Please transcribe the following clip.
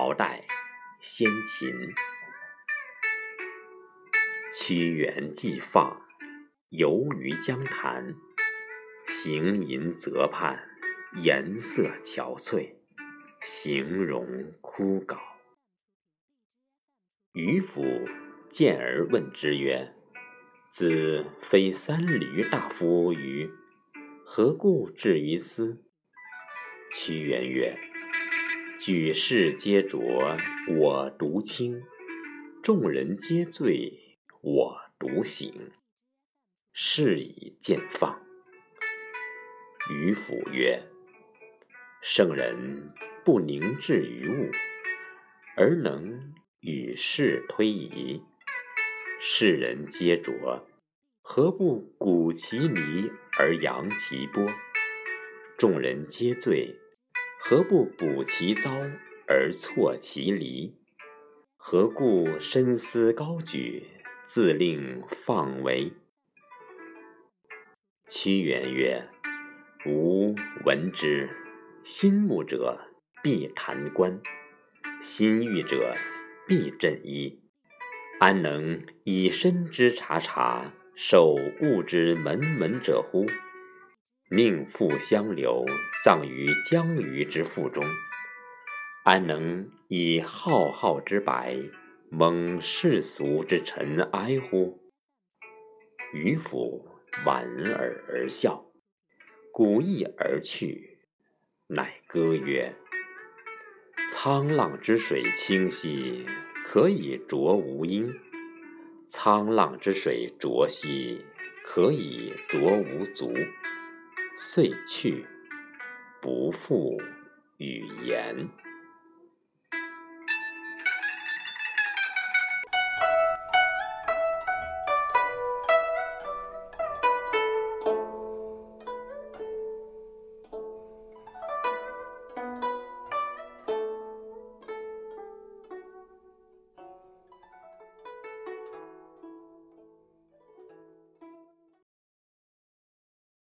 朝代先秦。屈原既放，游于江潭，行吟泽畔，颜色憔悴，形容枯槁。渔父见而问之曰：“子非三闾大夫于？何故至于斯？”屈原曰：“举世皆浊，我独清；众人皆醉，我独醒。是以见放。”渔父曰：“圣人不凝滞于物，而能。”与世推移，世人皆浊，何不鼓其离而扬其波？众人皆醉，何不补其糟而错其离？何故深思高举，自令放为？屈原曰：“吾闻之，心慕者必弹冠，心欲者。”必振衣，安能以身之察察，受物之门门者乎？命妇相留，葬于江鱼之腹中，安能以浩浩之白，蒙世俗之尘埃乎？渔父莞尔而笑，鼓翼而去，乃歌曰。沧浪之水清兮，可以濯吾缨；沧浪之水浊兮，可以濯吾足。遂去，不复语言。